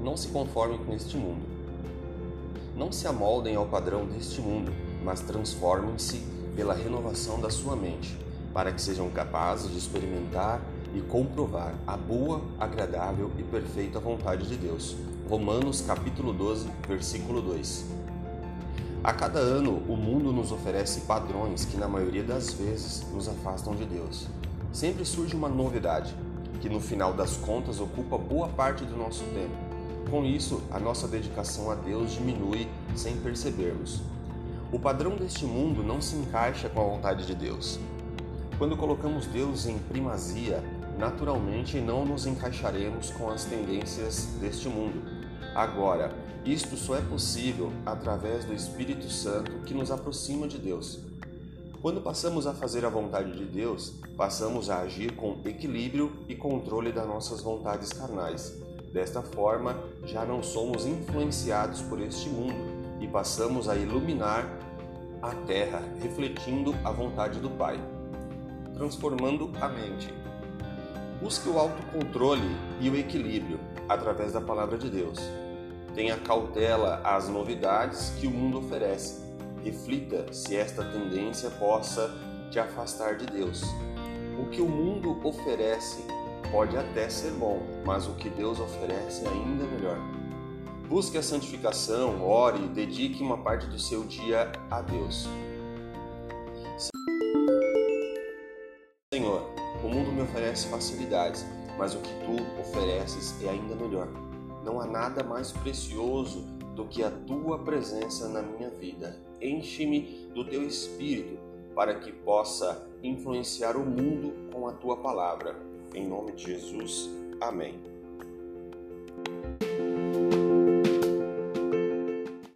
Não se conformem com este mundo. Não se amoldem ao padrão deste mundo, mas transformem-se pela renovação da sua mente, para que sejam capazes de experimentar e comprovar a boa, agradável e perfeita vontade de Deus. Romanos capítulo 12, versículo 2. A cada ano, o mundo nos oferece padrões que na maioria das vezes nos afastam de Deus. Sempre surge uma novidade, que no final das contas ocupa boa parte do nosso tempo com isso, a nossa dedicação a Deus diminui sem percebermos. O padrão deste mundo não se encaixa com a vontade de Deus. Quando colocamos Deus em primazia, naturalmente não nos encaixaremos com as tendências deste mundo. Agora, isto só é possível através do Espírito Santo que nos aproxima de Deus. Quando passamos a fazer a vontade de Deus, passamos a agir com equilíbrio e controle das nossas vontades carnais Desta forma, já não somos influenciados por este mundo e passamos a iluminar a terra, refletindo a vontade do Pai, transformando a mente. Busque o autocontrole e o equilíbrio através da palavra de Deus. Tenha cautela às novidades que o mundo oferece. Reflita se esta tendência possa te afastar de Deus. O que o mundo oferece pode até ser bom, mas o que Deus oferece é ainda melhor. Busque a santificação, ore e dedique uma parte do seu dia a Deus. Senhor, o mundo me oferece facilidades, mas o que tu ofereces é ainda melhor. Não há nada mais precioso do que a tua presença na minha vida. Enche-me do teu espírito para que possa influenciar o mundo com a tua palavra. Em nome de Jesus, amém.